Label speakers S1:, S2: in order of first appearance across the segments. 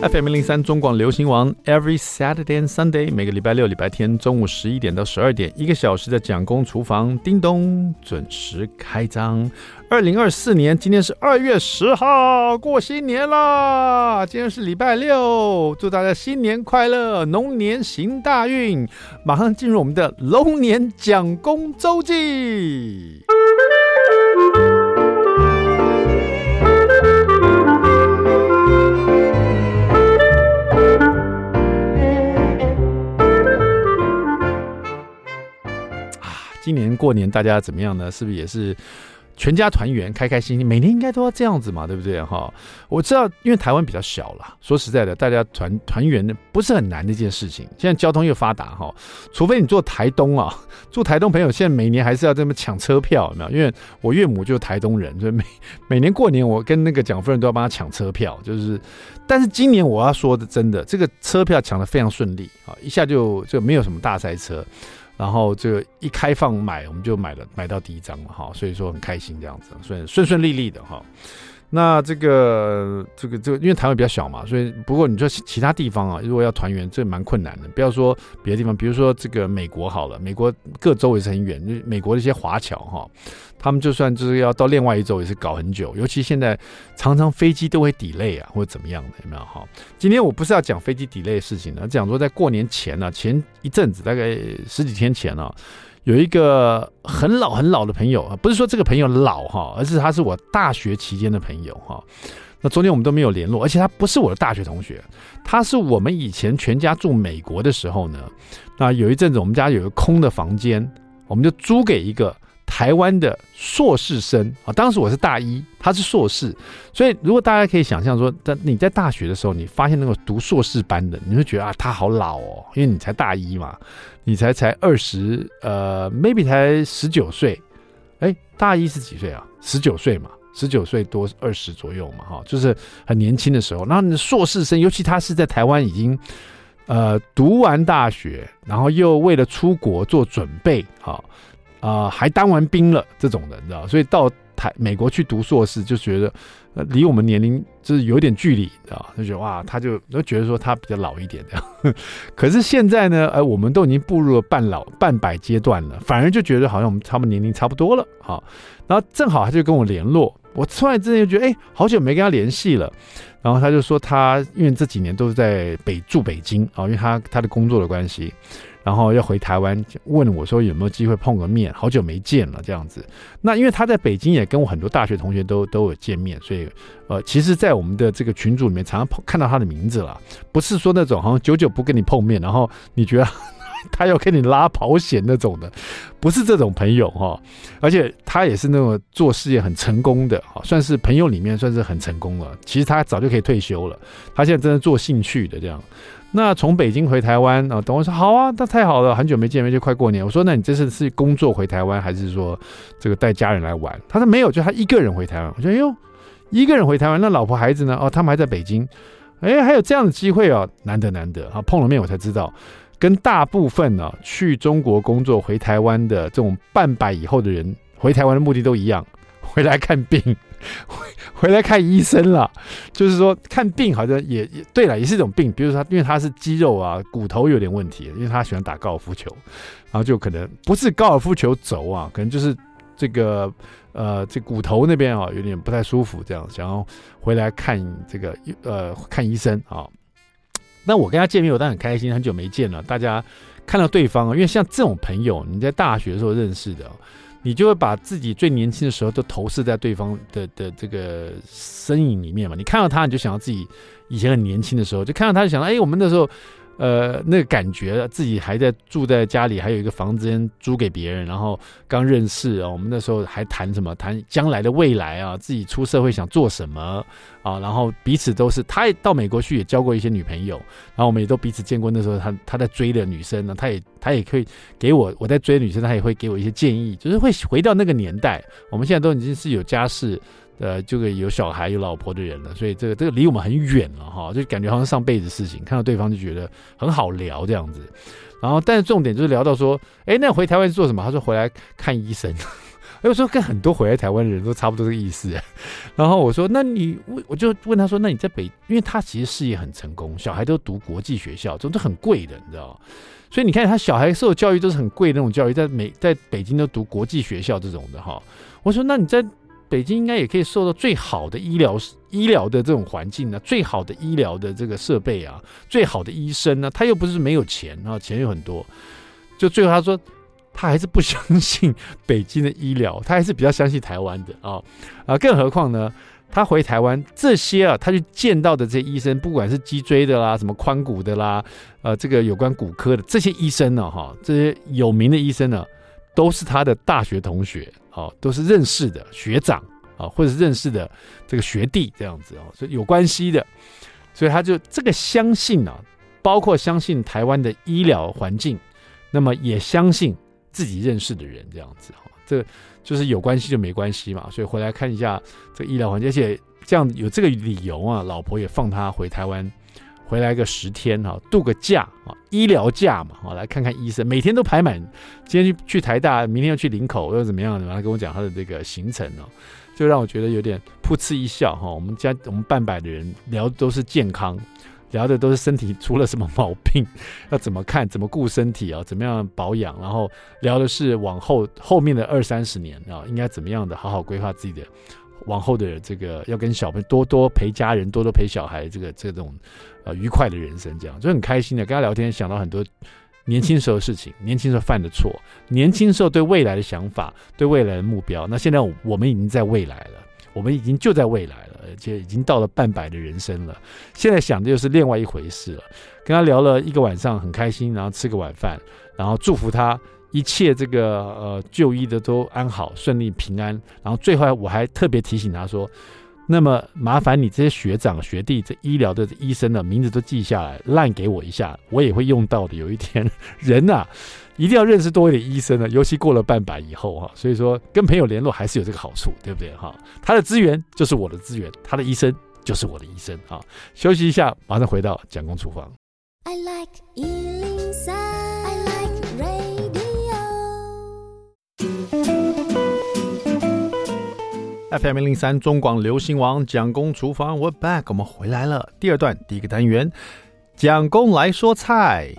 S1: FM 零三中广流行王，Every Saturday and Sunday，每个礼拜六、礼拜天中午十一点到十二点，一个小时的蒋公厨房，叮咚准时开张。二零二四年，今天是二月十号，过新年啦！今天是礼拜六，祝大家新年快乐，龙年行大运。马上进入我们的龙年蒋公周记。今年过年大家怎么样呢？是不是也是全家团圆，开开心心？每年应该都要这样子嘛，对不对？哈，我知道，因为台湾比较小了。说实在的，大家团团圆的不是很难的一件事情。现在交通又发达哈，除非你坐台东啊，住台东朋友现在每年还是要这么抢车票，有没有？因为我岳母就是台东人，所以每 每年过年我跟那个蒋夫人都要帮他抢车票。就是，但是今年我要说的，真的这个车票抢得非常顺利啊，一下就就没有什么大塞车。然后这个一开放买，我们就买了买到第一张了哈，所以说很开心这样子，所以顺顺利利的哈。那这个这个这个，因为台湾比较小嘛，所以不过你说其他地方啊，如果要团圆，这蛮困难的。不要说别的地方，比如说这个美国好了，美国各州也是很远，美国的一些华侨哈，他们就算就是要到另外一州也是搞很久，尤其现在常常飞机都会 delay 啊，或者怎么样的，有没有哈？今天我不是要讲飞机 delay 的事情呢，讲说在过年前呢、啊，前一阵子大概十几天前啊。有一个很老很老的朋友啊，不是说这个朋友老哈，而是他是我大学期间的朋友哈。那昨天我们都没有联络，而且他不是我的大学同学，他是我们以前全家住美国的时候呢。那有一阵子我们家有个空的房间，我们就租给一个。台湾的硕士生啊，当时我是大一，他是硕士，所以如果大家可以想象说，在你在大学的时候，你发现那个读硕士班的，你会觉得啊，他好老哦，因为你才大一嘛，你才才二十，呃，maybe 才十九岁，哎，大一是几岁啊？十九岁嘛，十九岁多二十左右嘛，哈，就是很年轻的时候。然后你的硕士生，尤其他是在台湾已经呃读完大学，然后又为了出国做准备，哈。啊，还当完兵了这种人，你知道，所以到台美国去读硕士，就觉得离我们年龄就是有点距离，知道，就觉得哇，他就都觉得说他比较老一点这样。可是现在呢，呃，我们都已经步入了半老半百阶段了，反而就觉得好像我们他们年龄差不多了，好，然后正好他就跟我联络，我突然之间就觉得，哎，好久没跟他联系了，然后他就说他因为这几年都是在北住北京啊，因为他他的工作的关系。然后要回台湾，问我说有没有机会碰个面，好久没见了这样子。那因为他在北京也跟我很多大学同学都都有见面，所以呃，其实，在我们的这个群组里面，常常碰看到他的名字了。不是说那种好像久久不跟你碰面，然后你觉得 他要跟你拉保险那种的，不是这种朋友哈。而且他也是那种做事业很成功的，算是朋友里面算是很成功了。其实他早就可以退休了，他现在真的做兴趣的这样。那从北京回台湾啊，等我说好啊，那太好了，很久没见面，就快过年。我说那你这次是工作回台湾，还是说这个带家人来玩？他说没有，就他一个人回台湾。我说哎呦，一个人回台湾，那老婆孩子呢？哦，他们还在北京。哎，还有这样的机会哦，难得难得啊！碰了面我才知道，跟大部分呢去中国工作回台湾的这种半百以后的人回台湾的目的都一样，回来看病。回回来看医生了，就是说看病好像也也对了，也是一种病。比如说他，因为他是肌肉啊、骨头有点问题，因为他喜欢打高尔夫球，然后就可能不是高尔夫球肘啊，可能就是这个呃这骨头那边啊有点不太舒服，这样想要回来看这个呃看医生啊。那我跟他见面，我当然很开心，很久没见了，大家看到对方，因为像这种朋友，你在大学的时候认识的。你就会把自己最年轻的时候都投射在对方的的这个身影里面嘛？你看到他，你就想到自己以前很年轻的时候，就看到他就想到，哎，我们那时候。呃，那个感觉自己还在住在家里，还有一个房间租给别人，然后刚认识啊，我们那时候还谈什么？谈将来的未来啊，自己出社会想做什么啊？然后彼此都是，他也到美国去也交过一些女朋友，然后我们也都彼此见过那时候他他在追的女生呢，他也他也可以给我我在追的女生，他也会给我一些建议，就是会回到那个年代。我们现在都已经是有家室。呃，这个有小孩有老婆的人了，所以这个这个离我们很远了哈，就感觉好像上辈子事情，看到对方就觉得很好聊这样子。然后，但是重点就是聊到说，哎，那回台湾是做什么？他说回来看医生。哎，我说跟很多回来台湾的人都差不多这个意思。然后我说，那你我我就问他说，那你在北，因为他其实事业很成功，小孩都读国际学校，这都很贵的，你知道。所以你看他小孩受的教育都是很贵的那种教育，在美在北京都读国际学校这种的哈。我说，那你在北京应该也可以受到最好的医疗医疗的这种环境呢，最好的医疗的这个设备啊，最好的医生呢，他又不是没有钱啊，钱有很多。就最后他说，他还是不相信北京的医疗，他还是比较相信台湾的啊啊，更何况呢，他回台湾这些啊，他去见到的这些医生，不管是脊椎的啦，什么髋骨的啦，呃，这个有关骨科的这些医生呢，哈，这些有名的医生呢，都是他的大学同学。哦，都是认识的学长啊，或者是认识的这个学弟这样子哦，所以有关系的，所以他就这个相信啊，包括相信台湾的医疗环境，那么也相信自己认识的人这样子哈，这就是有关系就没关系嘛，所以回来看一下这个医疗环境，而且这样有这个理由啊，老婆也放他回台湾。回来个十天哈，度个假啊，医疗假嘛，哈，来看看医生，每天都排满。今天去去台大，明天要去林口，又怎么样的？他跟我讲他的这个行程哦，就让我觉得有点噗嗤一笑哈。我们家我们半百的人聊的都是健康，聊的都是身体出了什么毛病，要怎么看，怎么顾身体啊，怎么样保养，然后聊的是往后后面的二三十年啊，应该怎么样的好好规划自己的。往后的这个要跟小朋友多多陪家人，多多陪小孩，这个这种呃愉快的人生，这样就很开心的。跟他聊天，想到很多年轻时候的事情，年轻时候犯的错，年轻时候对未来的想法，对未来的目标。那现在我们已经在未来了，我们已经就在未来了，而且已经到了半百的人生了。现在想的又是另外一回事了。跟他聊了一个晚上，很开心，然后吃个晚饭，然后祝福他。一切这个呃就医的都安好顺利平安，然后最后我还特别提醒他说，那么麻烦你这些学长学弟这医疗的医生的名字都记下来烂给我一下，我也会用到的。有一天人呐、啊，一定要认识多一点医生呢，尤其过了半百以后哈，所以说跟朋友联络还是有这个好处，对不对哈？他的资源就是我的资源，他的医生就是我的医生啊。休息一下，马上回到蒋公厨房。I like FM 零零三中广流行王蒋公厨房，We're back，我们回来了。第二段第一个单元，蒋公来说菜。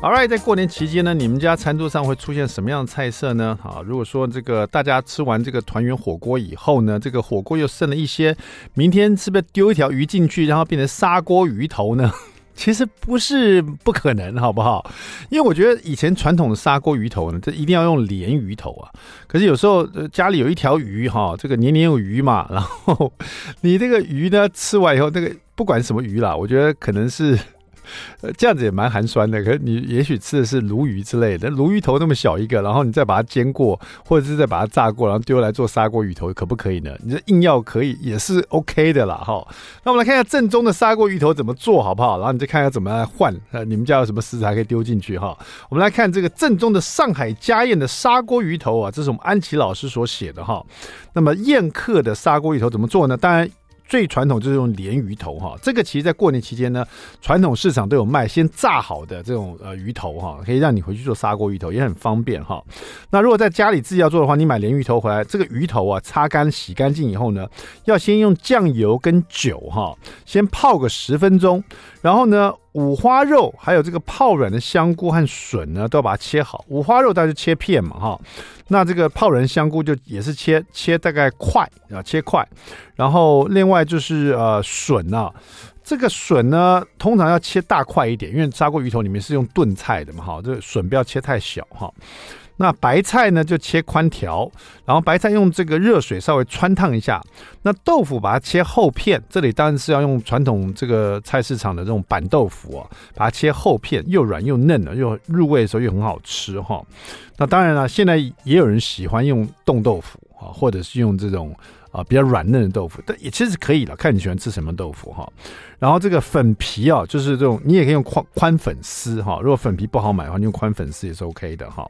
S1: All right，在过年期间呢，你们家餐桌上会出现什么样的菜色呢？好，如果说这个大家吃完这个团圆火锅以后呢，这个火锅又剩了一些，明天是不是丢一条鱼进去，然后变成砂锅鱼头呢？其实不是不可能，好不好？因为我觉得以前传统的砂锅鱼头呢，这一定要用鲢鱼头啊。可是有时候家里有一条鱼哈，这个年年有余嘛，然后 你这个鱼呢吃完以后，这个不管什么鱼啦，我觉得可能是。呃，这样子也蛮寒酸的。可是你也许吃的是鲈鱼之类的，鲈鱼头那么小一个，然后你再把它煎过，或者是再把它炸过，然后丢来做砂锅鱼头，可不可以呢？你这硬要可以也是 OK 的啦，哈。那我们来看一下正宗的砂锅鱼头怎么做好不好？然后你再看一下怎么来换。呃，你们家有什么食材可以丢进去哈？我们来看这个正宗的上海家宴的砂锅鱼头啊，这是我们安琪老师所写的哈。那么宴客的砂锅鱼头怎么做呢？当然。最传统就是用鲢鱼头哈，这个其实在过年期间呢，传统市场都有卖，先炸好的这种呃鱼头哈，可以让你回去做砂锅鱼头，也很方便哈。那如果在家里自己要做的话，你买鲢鱼头回来，这个鱼头啊擦干洗干净以后呢，要先用酱油跟酒哈，先泡个十分钟，然后呢。五花肉还有这个泡软的香菇和笋呢，都要把它切好。五花肉大家切片嘛，哈。那这个泡仁香菇就也是切切大概块啊，切块。然后另外就是呃笋啊，这个笋呢通常要切大块一点，因为砂锅鱼头里面是用炖菜的嘛，哈。这笋不要切太小哈。那白菜呢，就切宽条，然后白菜用这个热水稍微穿烫一下。那豆腐把它切厚片，这里当然是要用传统这个菜市场的这种板豆腐啊，把它切厚片，又软又嫩的，又入味的时候又很好吃哈。那当然了，现在也有人喜欢用冻豆腐啊，或者是用这种啊比较软嫩的豆腐，但也其实可以了，看你喜欢吃什么豆腐哈。然后这个粉皮啊，就是这种你也可以用宽宽粉丝哈，如果粉皮不好买的话，你用宽粉丝也是 OK 的哈。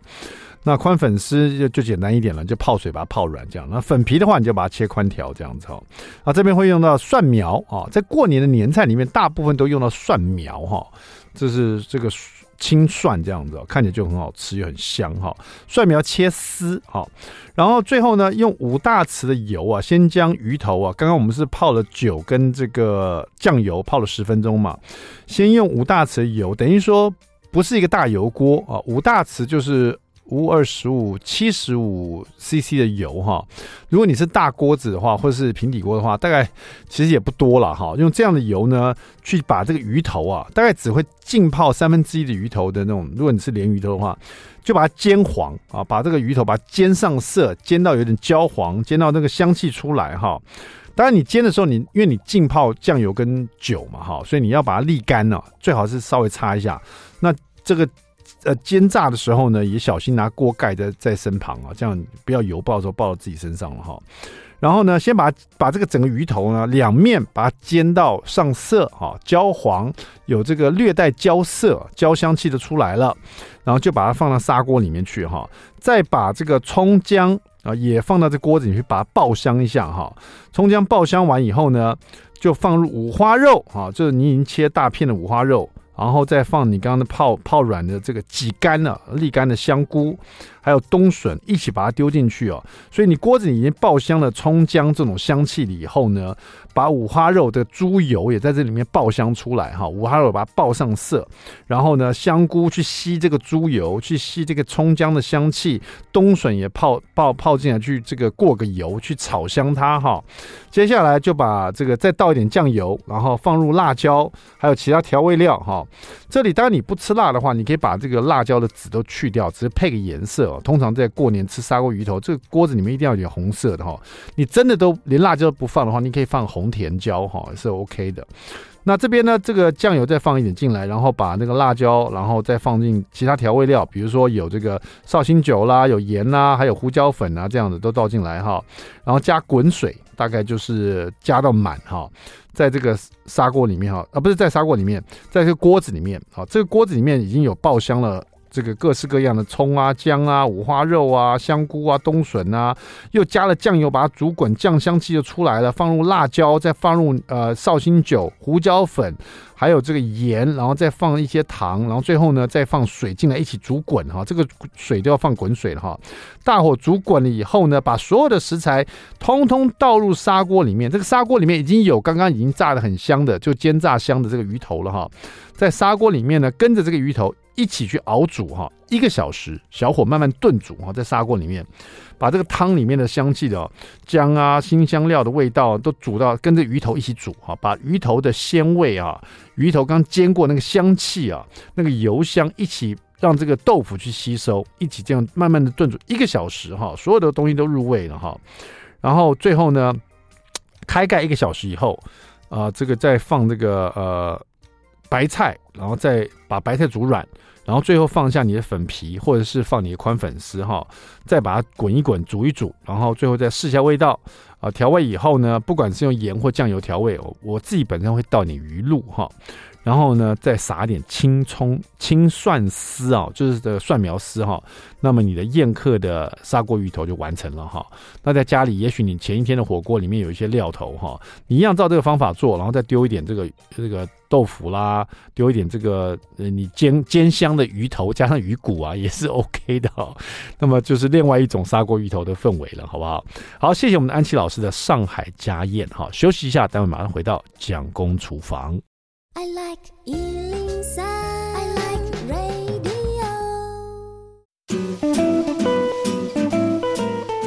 S1: 那宽粉丝就就简单一点了，就泡水把它泡软这样。那粉皮的话，你就把它切宽条这样子哈。啊，这边会用到蒜苗啊，在过年的年菜里面，大部分都用到蒜苗哈。这是这个。青蒜这样子，看起来就很好吃，又很香哈。蒜苗切丝哈，然后最后呢，用五大匙的油啊，先将鱼头啊，刚刚我们是泡了酒跟这个酱油泡了十分钟嘛，先用五大匙的油，等于说不是一个大油锅啊，五大匙就是。五二十五七十五 CC 的油哈，如果你是大锅子的话，或者是平底锅的话，大概其实也不多了哈。用这样的油呢，去把这个鱼头啊，大概只会浸泡三分之一的鱼头的那种。如果你是鲶鱼头的话，就把它煎黄啊，把这个鱼头把它煎上色，煎到有点焦黄，煎到那个香气出来哈。当然你煎的时候你，你因为你浸泡酱油跟酒嘛哈，所以你要把它沥干了，最好是稍微擦一下。那这个。呃，煎炸的时候呢，也小心拿锅盖在在身旁啊，这样不要油爆的时候爆到自己身上了哈。然后呢，先把把这个整个鱼头呢，两面把它煎到上色哈，焦黄，有这个略带焦色、焦香气的出来了，然后就把它放到砂锅里面去哈。再把这个葱姜啊也放到这锅子里去，把它爆香一下哈。葱姜爆香完以后呢，就放入五花肉啊，就是你已经切大片的五花肉。然后再放你刚刚的泡泡软的这个挤干了沥干的香菇，还有冬笋一起把它丢进去哦。所以你锅子已经爆香了葱姜这种香气了以后呢，把五花肉的猪油也在这里面爆香出来哈。五花肉把它爆上色，然后呢香菇去吸这个猪油，去吸这个葱姜的香气，冬笋也泡泡泡进来去这个过个油去炒香它哈。接下来就把这个再倒一点酱油，然后放入辣椒，还有其他调味料哈。这里当然你不吃辣的话，你可以把这个辣椒的籽都去掉，只是配个颜色通常在过年吃砂锅鱼头，这个锅子里面一定要有红色的哈。你真的都连辣椒都不放的话，你可以放红甜椒哈，是 OK 的。那这边呢，这个酱油再放一点进来，然后把那个辣椒，然后再放进其他调味料，比如说有这个绍兴酒啦，有盐啦，还有胡椒粉啊，这样子都倒进来哈。然后加滚水，大概就是加到满哈。在这个砂锅里面哈，啊不是在砂锅里面，在这个锅子里面啊，这个锅子里面已经有爆香了。这个各式各样的葱啊、姜啊、五花肉啊、香菇啊、冬笋啊，又加了酱油，把它煮滚，酱香气就出来了。放入辣椒，再放入呃绍兴酒、胡椒粉，还有这个盐，然后再放一些糖，然后最后呢再放水进来一起煮滚哈。这个水都要放滚水了哈。大火煮滚了以后呢，把所有的食材通通倒入砂锅里面。这个砂锅里面已经有刚刚已经炸得很香的，就煎炸香的这个鱼头了哈。在砂锅里面呢，跟着这个鱼头。一起去熬煮哈，一个小时，小火慢慢炖煮哈，在砂锅里面，把这个汤里面的香气的姜啊、辛香料的味道都煮到跟着鱼头一起煮哈，把鱼头的鲜味啊，鱼头刚煎过那个香气啊，那个油香一起让这个豆腐去吸收，一起这样慢慢的炖煮一个小时哈，所有的东西都入味了哈，然后最后呢，开盖一个小时以后啊，这个再放这个呃白菜，然后再把白菜煮软。然后最后放下你的粉皮，或者是放你的宽粉丝哈，再把它滚一滚，煮一煮，然后最后再试一下味道啊。调味以后呢，不管是用盐或酱油调味，我自己本身会倒点鱼露哈。然后呢，再撒点青葱、青蒜丝啊，就是这个蒜苗丝哈。那么你的宴客的砂锅鱼头就完成了哈。那在家里，也许你前一天的火锅里面有一些料头哈，你一样照这个方法做，然后再丢一点这个这个豆腐啦，丢一点这个呃你煎煎香的鱼头，加上鱼骨啊，也是 OK 的哈。那么就是另外一种砂锅鱼头的氛围了，好不好？好，谢谢我们的安琪老师的上海家宴哈。休息一下，待会马上回到蒋公厨房。I like Ealing Sun.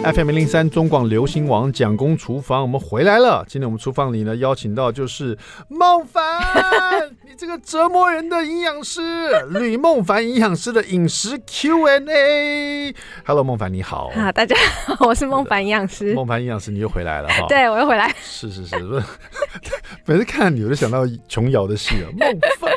S1: FM 零零三中广流行网蒋公厨房，我们回来了。今天我们厨房里呢，邀请到就是孟凡。你这个折磨人的营养师，吕孟凡营养师的饮食 Q&A。Hello，孟凡你好。
S2: 啊，大家好，我是孟凡营养师。
S1: 孟凡营养师，你又回来了哈。
S2: 对，我又回来。
S1: 是是是，不是。每次看你，我就想到琼瑶的戏了。孟凡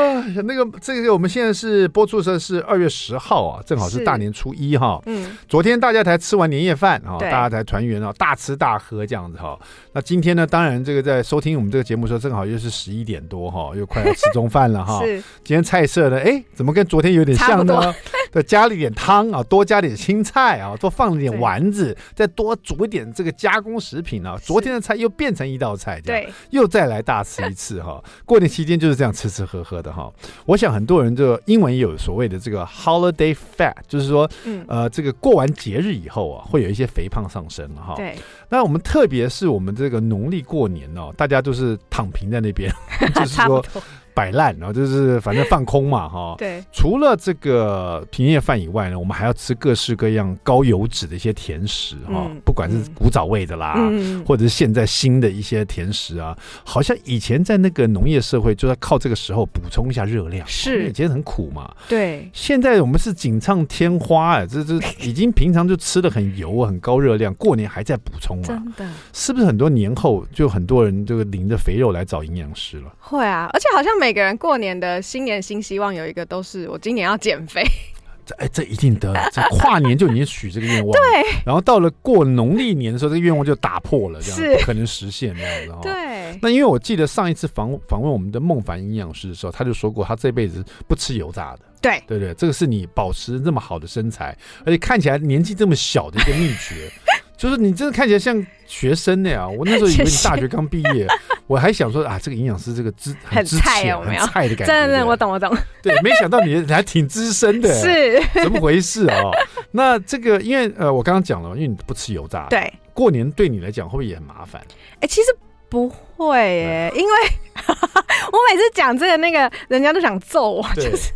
S1: 啊，那个这个我们现在是播出的是二月十号啊，正好是大年初一哈。嗯。昨天大家才吃完年夜饭啊，大家才团圆啊，大吃大喝这样子哈。那今天呢，当然这个在收听我们这个节目的时候，正好又是十一点多哈。又快要吃中饭了哈，是。今天菜色呢？哎，怎么跟昨天有点像呢？再加了一点汤啊，多加点青菜啊，多放了点丸子，再多煮一点这个加工食品啊。昨天的菜又变成一道菜，对，又再来大吃一次哈。过年期间就是这样吃吃喝喝的哈。我想很多人就英文也有所谓的这个 holiday fat，就是说，嗯、呃，这个过完节日以后啊，会有一些肥胖上升哈。对。那我们特别是我们这个农历过年哦，大家都是躺平在那边，就是说。摆烂，然后就是反正放空嘛，哈。对。除了这个年夜饭以外呢，我们还要吃各式各样高油脂的一些甜食，哈、嗯，不管是古早味的啦，嗯、或者是现在新的一些甜食啊，好像以前在那个农业社会，就要靠这个时候补充一下热量。是。以前很苦嘛。对。现在我们是锦上添花哎，这这已经平常就吃的很油很高热量，过年还在补充啊。真的。是不是很多年后就很多人就领着肥肉来找营养师了？
S2: 会啊，而且好像每。每个人过年的新年新希望有一个都是我今年要减肥，
S1: 这哎这一定得，这跨年就已经许这个愿望，对，然后到了过农历年的时候，这个愿望就打破了，这样不可能实现这样子哈。对，那因为我记得上一次访访问我们的孟凡营养师的时候，他就说过他这辈子不吃油炸的，对。对对，这个是你保持那么好的身材，而且看起来年纪这么小的一个秘诀。就是你真的看起来像学生那样，我那时候以为你大学刚毕业，我还想说啊，这个营养师这个资很菜有没有？很菜的感觉。
S2: 真的，我懂我懂。
S1: 对，没想到你还挺资深的，是怎么回事啊？那这个因为呃，我刚刚讲了，因为你不吃油炸，对，过年对你来讲会不会也很麻烦？
S2: 哎，其实。不会耶，因为 我每次讲这个那个，人家都想揍我，就是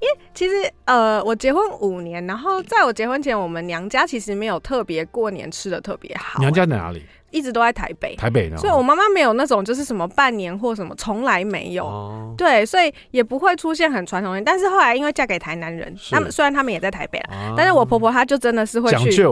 S2: 因为其实呃，我结婚五年，然后在我结婚前，我们娘家其实没有特别过年吃的特别好。
S1: 娘家在哪里？
S2: 一直都在台北。
S1: 台北呢，
S2: 所以我妈妈没有那种就是什么半年或什么，从来没有。哦。对，所以也不会出现很传统的。但是后来因为嫁给台南人，他们虽然他们也在台北了，但是我婆婆她就真的是会去。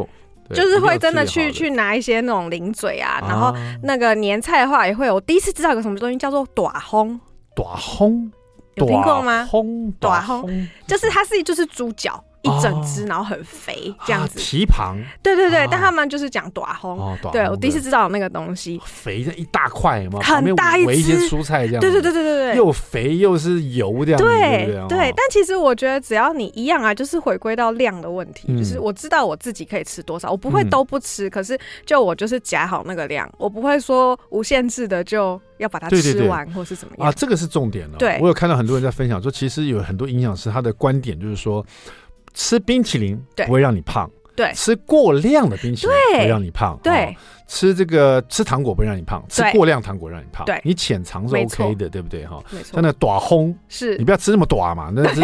S2: 就是会真的去去拿一些那种零嘴啊，然后那个年菜的话也会有。我第一次知道有个什么东西叫做短烘，
S1: 短烘，
S2: 有听过吗？
S1: 烘，
S2: 大烘，就是它是就是猪脚。一整只，然后很肥，这样子。
S1: 蹄膀。
S2: 对对对，但他们就是讲短红。对，我第一次知道有那个东西。
S1: 肥的一大块嘛，
S2: 很大一只。
S1: 一些蔬菜这样。
S2: 对对对对对对。
S1: 又肥又是油这样。对
S2: 对，但其实我觉得只要你一样啊，就是回归到量的问题。就是我知道我自己可以吃多少，我不会都不吃。可是就我就是夹好那个量，我不会说无限制的就要把它吃完或是怎么样。
S1: 啊，这个是重点了。对，我有看到很多人在分享说，其实有很多营养师他的观点就是说。吃冰淇淋不会让你胖，对；吃过量的冰淇淋会让你胖，对；吃这个吃糖果不会让你胖，吃过量糖果让你胖，对。你浅尝是 OK 的，对不对？哈，没错。像那短轰是，你不要吃那么短嘛，那是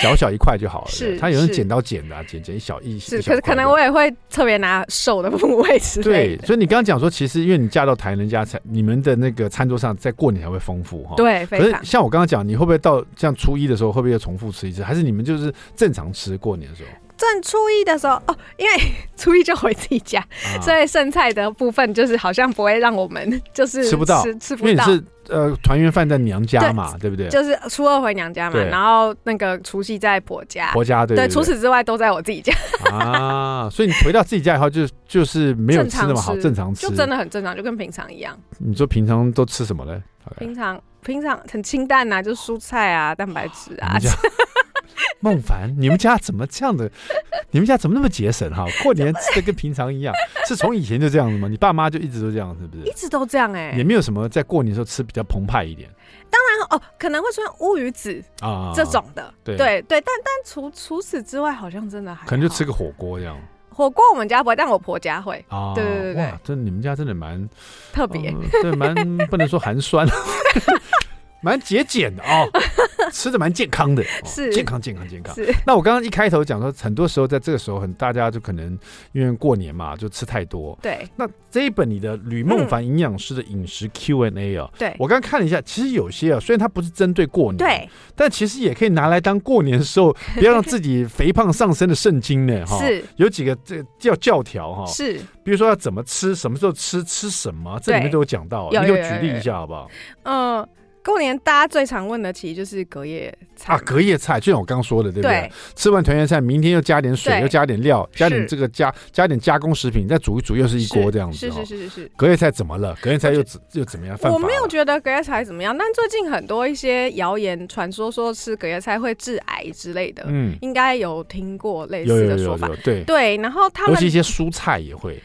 S1: 小小一块就好了。是，他有人剪刀剪的，剪剪一小一是，
S2: 可是可能我也会特别拿手的部位吃。
S1: 对，所以你刚刚讲说，其实因为你嫁到台人家，才你们的那个餐桌上在过年才会丰富哈。对，可是像我刚刚讲，你会不会到像初一的时候，会不会又重复吃一次？还是你们就是正常吃过年的时候？
S2: 正初一的时候哦，因为 初一就回自己家，啊、所以剩菜的部分就是好像不会让我们 就是
S1: 吃不到，
S2: 吃不到。
S1: 你是呃团圆饭在娘家嘛，对，对不对？
S2: 就是初二回娘家嘛，然后那个除夕在婆家，
S1: 婆家对，对。
S2: 除此之外都在我自己家
S1: 啊，所以你回到自己家以后就就是没有吃那么好，正常吃，
S2: 就真的很正常，就跟平常一样。
S1: 你说平常都吃什么呢？
S2: 平常平常很清淡呐、啊，就蔬菜啊，蛋白质啊。
S1: 孟凡，你们家怎么这样的？你们家怎么那么节省哈？过年吃的跟平常一样，是从以前就这样子吗？你爸妈就一直都这样，是不是？
S2: 一直都这样哎、欸，
S1: 也没有什么在过年的时候吃比较澎湃一点。
S2: 当然哦，可能会出现乌鱼子啊这种的，对对对，但但除除此之外，好像真的还
S1: 可能就吃个火锅这样。
S2: 火锅我们家不会，但我婆家会啊。对对
S1: 对这你们家真的蛮
S2: 特别，
S1: 对，蛮 不能说寒酸。蛮节俭的哦，吃的蛮健康的，是健康健康健康。是。那我刚刚一开头讲说，很多时候在这个时候，很大家就可能因为过年嘛，就吃太多。对。那这一本你的吕孟凡营养师的饮食 Q&A 啊，对我刚刚看了一下，其实有些啊，虽然它不是针对过年，对，但其实也可以拿来当过年的时候 不要让自己肥胖上升的圣经呢。哈，是。有几个这叫教教条哈，是。比如说要怎么吃，什么时候吃，吃什么，这里面都有讲到，你给我举例一下好不好？
S2: 嗯。过年大家最常问的其实就是隔夜菜
S1: 啊，隔夜菜就像我刚刚说的，对不对？对，吃完团圆菜，明天又加点水，又加点料，加点这个加加点加工食品，再煮一煮，又是一锅这样子。
S2: 是是是是是。
S1: 隔夜菜怎么了？隔夜菜又怎又怎么样？
S2: 我没有觉得隔夜菜怎么样，但最近很多一些谣言传说说吃隔夜菜会致癌之类的，嗯，应该有听过类似的说法。
S1: 对
S2: 对，然后他们
S1: 尤其一些蔬菜也会。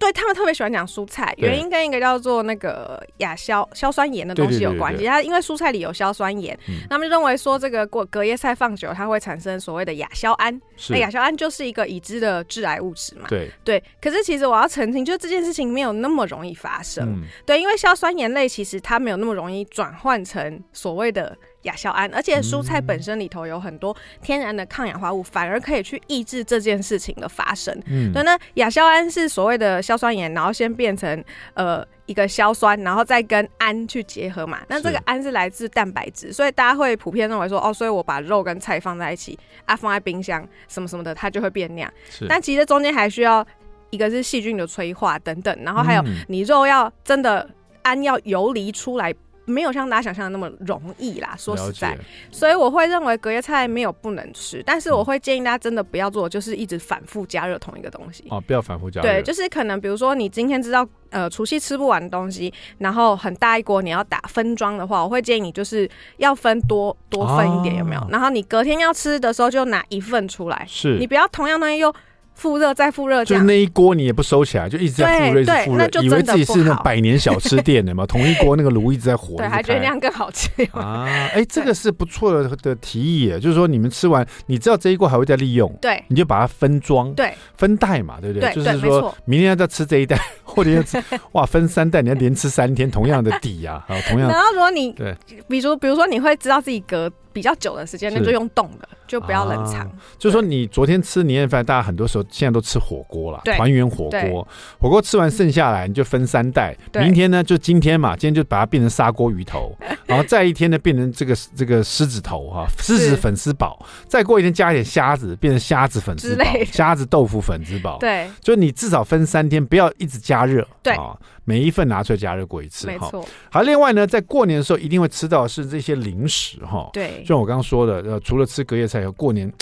S2: 对，他们特别喜欢讲蔬菜，原因跟一个叫做那个亚硝硝酸盐的东西有关系。它因为蔬菜里有硝酸盐，他们就认为说这个过隔夜菜放久，它会产生所谓的亚硝胺。那亚硝胺就是一个已知的致癌物质嘛。对对。可是其实我要澄清，就是这件事情没有那么容易发生。嗯、对，因为硝酸盐类其实它没有那么容易转换成所谓的。亚硝胺，而且蔬菜本身里头有很多天然的抗氧化物，反而可以去抑制这件事情的发生。嗯，对，那亚硝胺是所谓的硝酸盐，然后先变成呃一个硝酸，然后再跟氨去结合嘛。那这个氨是来自蛋白质，所以大家会普遍认为说，哦，所以我把肉跟菜放在一起啊，放在冰箱什么什么的，它就会变那样。是，但其实中间还需要一个是细菌的催化等等，然后还有你肉要真的氨要游离出来。没有像大家想象的那么容易啦，说实在，所以我会认为隔夜菜没有不能吃，但是我会建议大家真的不要做，就是一直反复加热同一个东西
S1: 哦，不要反复加热。
S2: 对，就是可能比如说你今天知道呃除夕吃不完的东西，然后很大一锅你要打分装的话，我会建议你就是要分多多分一点，有没有？然后你隔天要吃的时候就拿一份出来，是你不要同样东西又。复热再复热，
S1: 就那一锅你也不收起来，就一直在复热，一直复热，以为自己是那百年小吃店的嘛，同一锅那个炉一直在火，
S2: 对，还觉得那样更好吃
S1: 啊！哎，这个是不错的的提议，就是说你们吃完，你知道这一锅还会再利用，对，你就把它分装，对，分袋嘛，对不对？就是说明天要再吃这一袋，后天要吃，哇，分三袋，你要连吃三天，同样的底呀，好，同样。
S2: 然后如果你对，比如比如说你会知道自己隔。比较久的时间，那就用冻的，就不要冷藏。啊、就是说，你昨天吃年夜饭，大家很多时候现在都吃火锅了，团圆火锅。火锅吃完剩下来，你就分三袋。明天呢，就今天嘛，今天就把它变成砂锅鱼头，然后再一天呢，变成这个这个狮子头哈，狮子粉丝煲。再过一天加一点虾子，变成虾子粉丝煲，虾子豆腐粉丝煲。对，就你至少分三天，不要一直加热。对啊。每一份拿出来加热过一次，没错。好，另外呢，在过年的时候一定会吃到的是这些零食哈。对，就像我刚刚说的，呃，除了吃隔夜菜以后，过年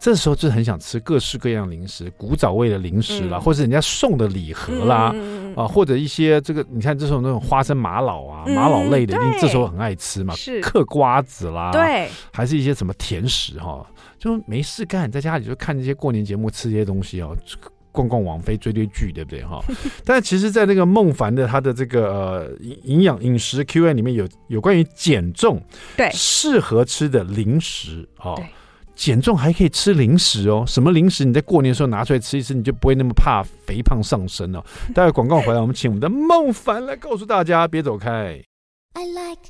S2: 这时候就很想吃各式各样零食，古早味的零食啦，或者人家送的礼盒啦，啊，或者一些这个你看这种那种花生玛瑙啊、玛瑙类的，一定这时候很爱吃嘛，是。嗑瓜子啦，对，还是一些什么甜食哈，就没事干，在家里就看这些过年节目，吃这些东西哦。逛逛网飞追追剧，对不对哈？但其实，在那个孟凡的他的这个呃营养饮食 Q&A 里面有有关于减重对适合吃的零食哦，减重还可以吃零食哦。什么零食？你在过年的时候拿出来吃一吃，你就不会那么怕肥胖上身哦。待会广告回来，我们请我们的孟凡来告诉大家，别走开。I like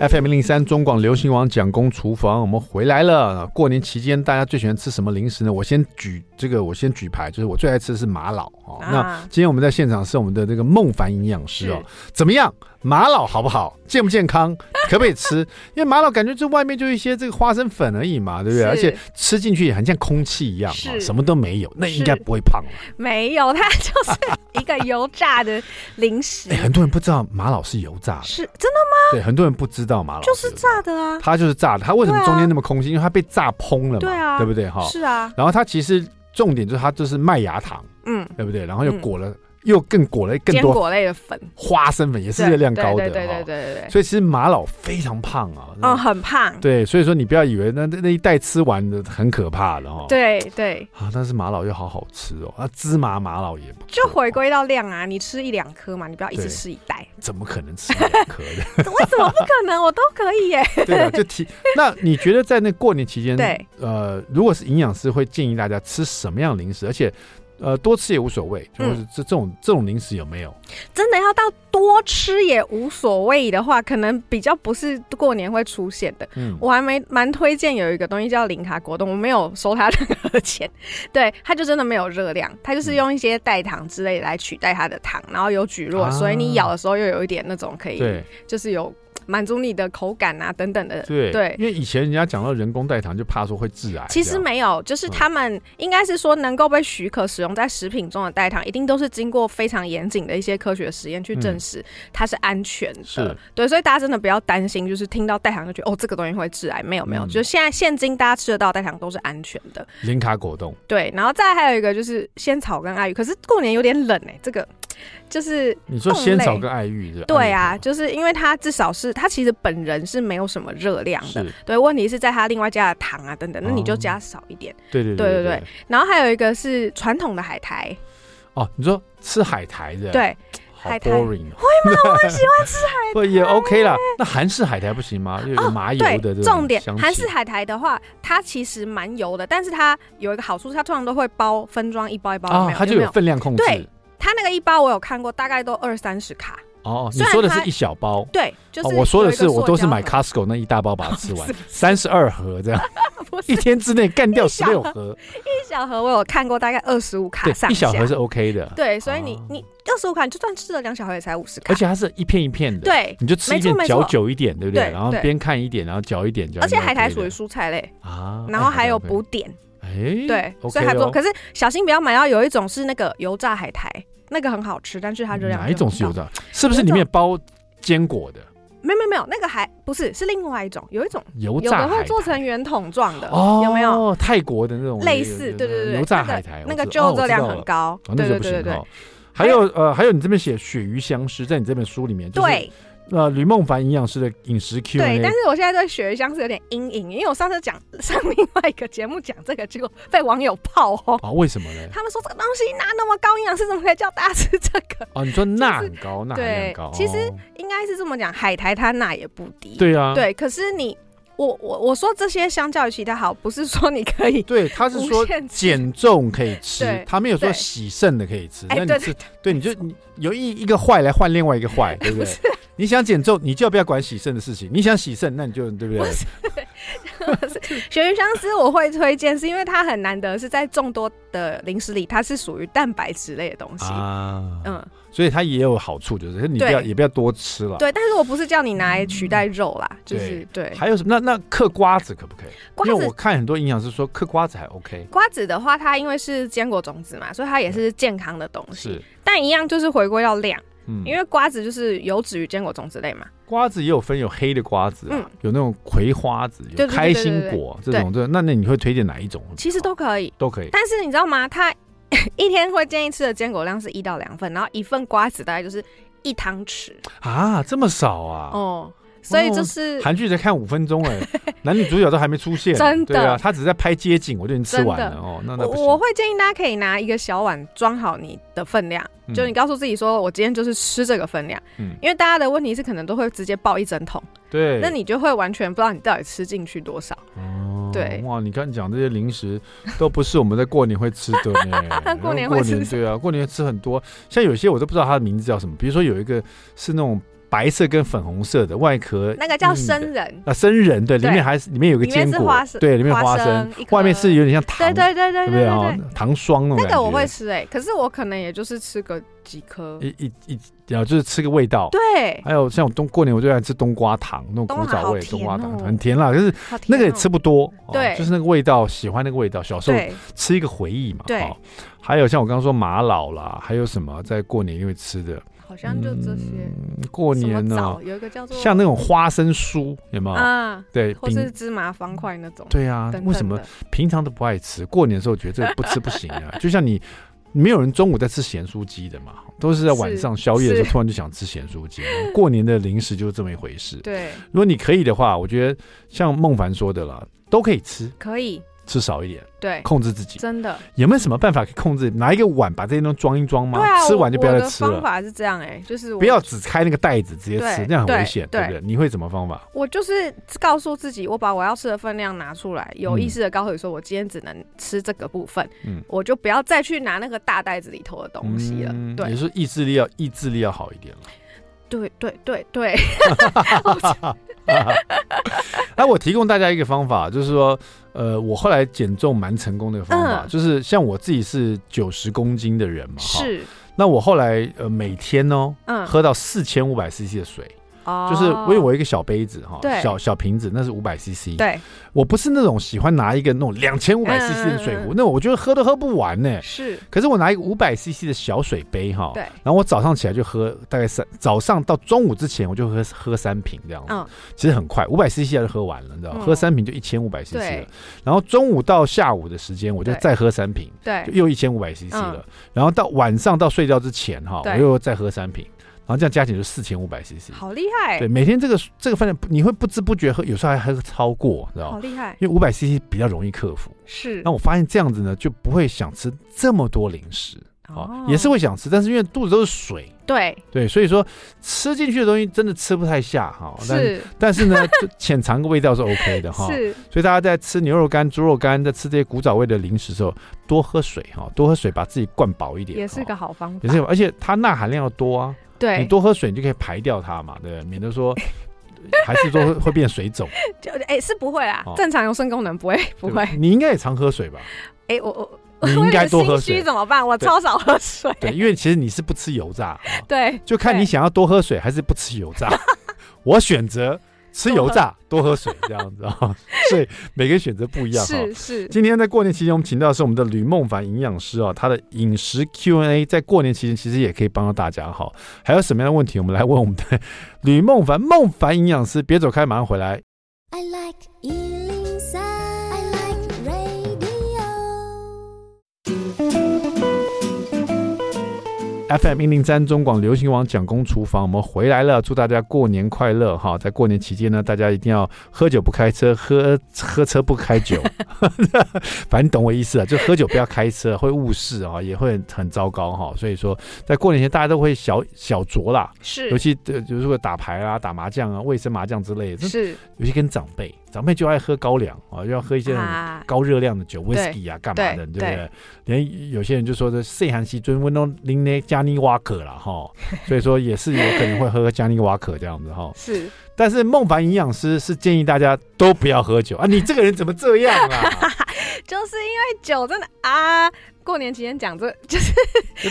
S2: FM 零零三中广流行网蒋公厨房，我们回来了。过年期间，大家最喜欢吃什么零食呢？我先举这个，我先举牌，就是我最爱吃的是玛瑙哦。啊、那今天我们在现场是我们的这个孟凡营养师哦，怎么样？玛瑙好不好？健不健康？可不可以吃？因为玛瑙感觉这外面就一些这个花生粉而已嘛，对不对？而且吃进去也很像空气一样，哦什么都没有，那应该不会胖。没有，它就是一个油炸的零食。
S1: 很多人不知道玛瑙是油炸的，
S2: 是真的吗？
S1: 对，很多人不知道玛瑙
S2: 就是炸的啊。
S1: 它就是炸的，它为什么中间那么空心？因为它被炸蓬了嘛，对啊，对不对？哈，是啊。然后它其实重点就是它就是麦芽糖，嗯，对不对？然后又裹了。嗯又更裹了更多坚
S2: 果类的粉，
S1: 花生粉也是热量高的，
S2: 对对对对对。
S1: 所以其实玛老非常胖啊，
S2: 嗯，很胖。
S1: 对，所以说你不要以为那那一袋吃完的很可怕的哈。对对。啊，但是玛老又好好吃哦，啊，芝麻玛老也不。
S2: 就回归到量啊，你吃一两颗嘛，你不要一直吃一袋。
S1: 怎么可能吃两颗的？
S2: 为什么不可能？我都可以耶。
S1: 对啊，就提。那 你觉得在那过年期间，对，呃，如果是营养师会建议大家吃什么样零食，而且？呃，多吃也无所谓，就是这这种这种零食有没有？
S2: 真的要到多吃也无所谓的话，可能比较不是过年会出现的。嗯，我还没蛮推荐有一个东西叫零卡果冻，我没有收它任何 钱。对，它就真的没有热量，它就是用一些代糖之类的来取代它的糖，然后有蒟蒻，所以你咬的时候又有一点那种可以，就是有。满足你的口感啊等等的。
S1: 对
S2: 对，
S1: 因为以前人家讲到人工代糖，就怕说会致癌。
S2: 其实没有，就是他们应该是说能够被许可使用在食品中的代糖，一定都是经过非常严谨的一些科学实验去证实它是安全的。是，对，所以大家真的不要担心，就是听到代糖就觉得哦这个东西会致癌，没有没有，就现在现今大家吃得到代糖都是安全的。
S1: 零卡果冻。
S2: 对，然后再还有一个就是仙草跟爱玉，可是过年有点冷哎，这个。就是
S1: 你说仙草跟爱玉？
S2: 对啊，就是因为他至少是他其实本人是没有什么热量的，对，问题是在他另外加的糖啊等等，那你就加少一点。
S1: 对对对对对。
S2: 然后还有一个是传统的海苔。
S1: 哦，你说吃海苔的？
S2: 对，
S1: 海苔。会吗？
S2: 我很喜欢吃海 苔。
S1: 不也 OK 啦。那韩式海苔不行吗？有麻油的。
S2: 重点，韩式海苔的话，它其实蛮油的，但是它有一个好处，它通常都会包分装一包一包的，
S1: 它就有分量控制。
S2: 它那个一包我有看过，大概都二三十卡。
S1: 哦，你说的是一小包？
S2: 对，就是
S1: 我说的是我都是买 Costco 那一大包把它吃完，三十二盒这样，一天之内干掉十六盒。
S2: 一小盒我有看过，大概二十五卡。
S1: 一小盒是 OK 的。
S2: 对，所以你你二十五卡，你就算吃了两小盒也才五十卡。
S1: 而且它是一片一片的，
S2: 对，
S1: 你就吃一片嚼久一点，对不对？然后边看一点，然后嚼一点，
S2: 而且海苔属于蔬菜类啊，然后还有补碘。哎，对，所以还不错。可是小心不要买到有一种是那个油炸海苔。那个很好吃，但是它热量。
S1: 哪一种是油炸？是不是里面包坚果的？
S2: 没有没有没有，那个还不是，是另外一种。有一种
S1: 油炸，
S2: 有的会做成圆筒状的，哦有没有？
S1: 泰国的那种
S2: 类似，对对对，
S1: 油炸海苔，
S2: 那个就热量很高。对对对对。
S1: 还有呃，还有你这边写鳕鱼香丝，在你这本书里面，对。呃，吕孟凡营养师的饮食 Q。
S2: 对，但是我现在对鳕鱼香是有点阴影，因为我上次讲上另外一个节目讲这个，结果被网友炮轰。
S1: 啊，为什么呢？
S2: 他们说这个东西钠那么高，营养师怎么可以叫大家吃这个？
S1: 哦，你说钠很高，钠很高。
S2: 其实应该是这么讲，海苔它钠也不低。
S1: 对啊。
S2: 对，可是你，我我我说这些相较于其他好，不是说你可以。
S1: 对，他是说减重可以吃，他没有说洗肾的可以吃。那你是，对，你就你有一一个坏来换另外一个坏，对不对？你想减重，你就不要管洗肾的事情。你想洗肾，那你就对不对？
S2: 鳕鱼香丝我会推荐，是因为它很难得是在众多的零食里，它是属于蛋白质类的东西啊。
S1: 嗯，所以它也有好处，就是你不要也不要多吃了。
S2: 对，但是我不是叫你拿来取代肉啦，就是对。
S1: 还有什么？那那嗑瓜子可不可以？因为我看很多营养师说嗑瓜子还 OK。
S2: 瓜子的话，它因为是坚果种子嘛，所以它也是健康的东西。是，但一样就是回归到量。嗯，因为瓜子就是油脂与坚果种子类嘛。
S1: 瓜子也有分，有黑的瓜子，嗯，有那种葵花籽，有开心果这种，这那那你会推荐哪一种？
S2: 其实都可以，
S1: 都可以。
S2: 但是你知道吗？他 一天会建议吃的坚果量是一到两份，然后一份瓜子大概就是一汤匙
S1: 啊，这么少啊？
S2: 哦。所以就是
S1: 韩剧才看五分钟哎，男女主角都还没出现，真的，对啊，他只是在拍街景，我就已经吃完了哦。那那
S2: 我会建议大家可以拿一个小碗装好你的分量，就你告诉自己说，我今天就是吃这个分量，嗯，因为大家的问题是可能都会直接爆一整桶，
S1: 对，
S2: 那你就会完全不知道你到底吃进去多少。哦，对，
S1: 哇，你刚讲这些零食都不是我们在过年会吃的呢，
S2: 过年会吃，
S1: 对啊，过年会吃很多，像有些我都不知道它的名字叫什么，比如说有一个是那种。白色跟粉红色的外壳，
S2: 那个叫生人。
S1: 啊，生人对，里面还是里面有个坚果，对，里面花生，外面是有点像糖，
S2: 对对对对对，
S1: 糖霜那种。
S2: 那个我会吃哎，可是我可能也就是吃个几颗，
S1: 一一一，然后就是吃个味道。
S2: 对，
S1: 还有像我冬过年我最爱吃冬瓜糖，那种古早味冬瓜糖，很甜啦，就是那个也吃不多，对，就是那个味道，喜欢那个味道，小时候吃一个回忆嘛。对，还有像我刚刚说玛瑙啦，还有什么在过年因为吃的。
S2: 好像就这些。
S1: 过年呢，
S2: 有一个叫做
S1: 像那种花生酥，有没有啊？对，
S2: 或是芝麻方块那种。
S1: 对啊，为什么平常都不爱吃？过年的时候觉得这个不吃不行啊。就像你，没有人中午在吃咸酥鸡的嘛，都是在晚上宵夜的时候突然就想吃咸酥鸡。过年的零食就是这么一回事。对，如果你可以的话，我觉得像孟凡说的了，都可以吃，
S2: 可以。
S1: 吃少一点，
S2: 对，
S1: 控制自己，
S2: 真的
S1: 有没有什么办法可以控制？拿一个碗把这些东西装一装吗？对啊，吃完就不要再吃了。
S2: 方法是这样哎，就是
S1: 不要只开那个袋子直接吃，这样很危险，对不对？你会怎么方法？
S2: 我就是告诉自己，我把我要吃的分量拿出来，有意识的告诉你说，我今天只能吃这个部分，嗯，我就不要再去拿那个大袋子里头的东西了。对，
S1: 也是意志力要意志力要好一点了。
S2: 对对对对。
S1: 哎，我提供大家一个方法，就是说，呃，我后来减重蛮成功的一个方法，嗯、就是像我自己是九十公斤的人嘛，是。那我后来呃每天呢，嗯，喝到四千五百 CC 的水，
S2: 哦，
S1: 就是我有我一个小杯子哈，
S2: 对，
S1: 小小瓶子，那是五百 CC。
S2: 对，
S1: 我不是那种喜欢拿一个那种两千五百 CC 的水壶，那我觉得喝都喝不完呢。
S2: 是，
S1: 可是我拿一个五百 CC 的小水杯哈，
S2: 对，
S1: 然后我早上起来就喝，大概三早上到中午之前我就喝喝三瓶这样子，
S2: 嗯，
S1: 其实很快，五百 CC 就喝完了，你知道，喝三瓶就一千五百 CC 了。然后中午到下午的时间我就再喝三瓶，
S2: 对，
S1: 又一千五百 CC 了。然后到晚上到睡觉之前哈，我又再喝三瓶。然后这样加起来就四千五百 CC，
S2: 好厉害！
S1: 对，每天这个这个饭量你会不知不觉喝，有时候还喝超过，知道吗？
S2: 好厉害！
S1: 因为五百 CC 比较容易克服。
S2: 是。
S1: 那我发现这样子呢，就不会想吃这么多零食，哦，也是会想吃，但是因为肚子都是水，
S2: 对
S1: 对，所以说吃进去的东西真的吃不太下哈。
S2: 是。
S1: 但是呢，就 浅尝个味道是 OK 的哈。
S2: 是。
S1: 所以大家在吃牛肉干、猪肉干，在吃这些古早味的零食的时候，多喝水哈，多喝水，把自己灌饱一点，
S2: 也是个好方法。
S1: 也是，而且它钠含量要多啊。
S2: 对，
S1: 你多喝水，你就可以排掉它嘛，对，免得说 还是说会变水肿。
S2: 就哎、欸，是不会啊，哦、正常有肾功能不会不会。
S1: 你应该也常喝水吧？
S2: 哎、欸，我我
S1: 你应该多喝水。
S2: 怎么办？我超少喝水。
S1: 对，因为其实你是不吃油炸。哦、
S2: 对，
S1: 就看你想要多喝水还是不吃油炸。我选择。吃油炸，多喝水，这样子啊，所以每个人选择不一样。
S2: 是是。今
S1: 天在过年期间，我们请到的是我们的吕梦凡营养师啊，他的饮食 Q&A 在过年期间其实也可以帮到大家哈。还有什么样的问题，我们来问我们的吕梦凡梦凡营养师，别走开，马上回来。I like FM 一零三中广流行网蒋公厨房，我们回来了，祝大家过年快乐哈！在过年期间呢，大家一定要喝酒不开车，喝喝车不开酒，反正你懂我意思啊，就喝酒不要开车，会误事啊，也会很糟糕哈。所以说，在过年前大家都会小小酌啦，
S2: 是，
S1: 尤其呃，就是说打牌啊、打麻将啊、卫生麻将之类的，
S2: 是，
S1: 尤其跟长辈。长辈就爱喝高粱啊，就要喝一些高热量的酒，威士忌啊，干嘛的，对不对？连有些人就说这岁寒西尊温东林内加尼瓦可了哈，所以说也是有可能会喝加尼瓦可这样子哈。
S2: 是，
S1: 但是孟凡营养师是建议大家都不要喝酒啊！你这个人怎么这样啊？
S2: 就是因为酒真的啊。过年期间讲这 就是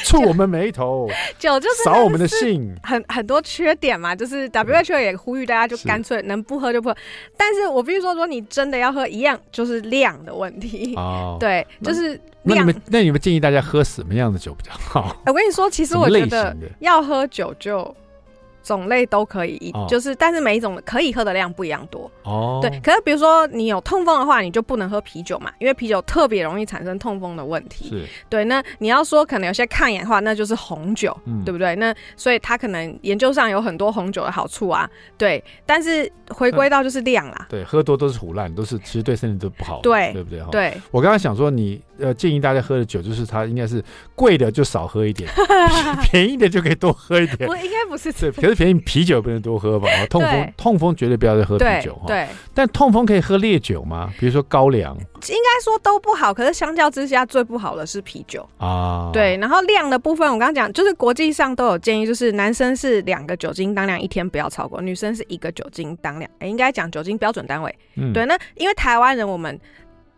S1: 触我们眉头，
S2: 酒就是
S1: 扫我们的兴，
S2: 很很多缺点嘛。就是 WHO 也呼吁大家就干脆能不喝就不喝。但是我必须说，说你真的要喝一样，就是量的问题。哦，对，就是量。那你们
S1: 那你们建议大家喝什么样的酒比较好？
S2: 我跟你说，其实我觉得要喝酒就。种类都可以，哦、就是但是每一种可以喝的量不一样多哦。对，可是比如说你有痛风的话，你就不能喝啤酒嘛，因为啤酒特别容易产生痛风的问题。是，对。那你要说可能有些抗氧化，那就是红酒，嗯、对不对？那所以它可能研究上有很多红酒的好处啊。对，但是回归到就是量啦。
S1: 对，喝多都是胡烂，都是其实对身体都不好。
S2: 对，
S1: 对不对？
S2: 对。
S1: 我刚刚想说你。呃，建议大家喝的酒就是它应该是贵的就少喝一点，便宜的就可以多喝一点。
S2: 我应该不是这，
S1: 可是便宜啤酒不能多喝吧？痛风痛风绝对不要再喝啤酒哈。
S2: 对，
S1: 但痛风可以喝烈酒吗？比如说高粱？
S2: 应该说都不好，可是相较之下最不好的是啤酒啊。对，然后量的部分，我刚刚讲就是国际上都有建议，就是男生是两个酒精当量一天不要超过，女生是一个酒精当量，应该讲酒精标准单位。嗯，对，那因为台湾人我们。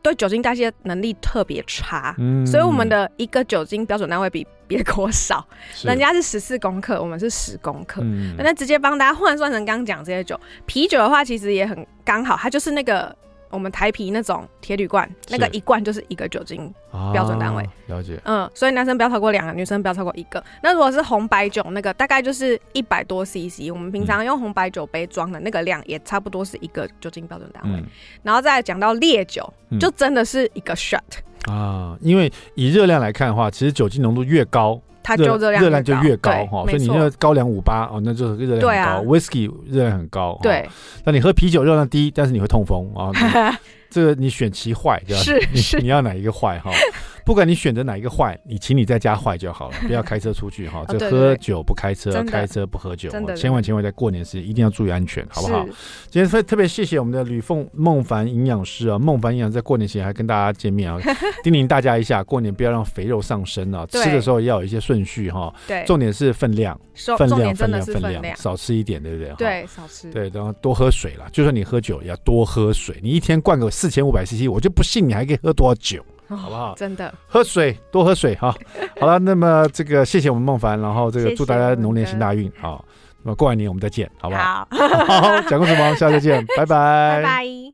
S2: 对酒精代谢能力特别差，嗯，所以我们的一个酒精标准单位比别国少，人家是十四公克，我们是十公克。嗯，那直接帮大家换算成刚刚讲这些酒，啤酒的话其实也很刚好，它就是那个。我们台啤那种铁铝罐，那个一罐就是一个酒精标准单位。
S1: 了解。
S2: 嗯，所以男生不要超过两个，女生不要超过一个。那如果是红白酒，那个大概就是一百多 CC。我们平常用红白酒杯装的那个量，也差不多是一个酒精标准单位。然后再讲到烈酒，就真的是一个 shot
S1: 啊。因为以热量来看的话，其实酒精浓度越高，
S2: 它就热量
S1: 热量就越高哈，所以你那个高粱五八哦，那就是热量很高。Whisky 热量很高，
S2: 对。
S1: 那你喝啤酒热量低，但是你会痛风啊。这个你选其坏，对吧？
S2: 是是，
S1: 你要哪一个坏哈？不管你选择哪一个坏，你请你在家坏就好了，不要开车出去哈。这喝酒不开车，开车不喝酒，千万千万在过年时一定要注意安全，好不好？今天特特别谢谢我们的吕凤孟凡营养师啊，孟凡营养在过年前还跟大家见面啊，叮咛大家一下，过年不要让肥肉上身啊，吃的时候要有一些顺序哈。对，重点是分量，分量分量分量，少吃一点，对不对？
S2: 对，少吃。
S1: 对，然后多喝水了，就算你喝酒也要多喝水，你一天灌个四千五百 CC，我就不信你还可以喝多少酒。好不好？
S2: 真的，
S1: 喝水多喝水哈。好了，那么这个谢谢我们孟凡，然后这个祝大家龙年行大运啊。那么过完年我们再见，好不好？
S2: 好，
S1: 讲故事忙，下次见，拜拜，
S2: 拜拜。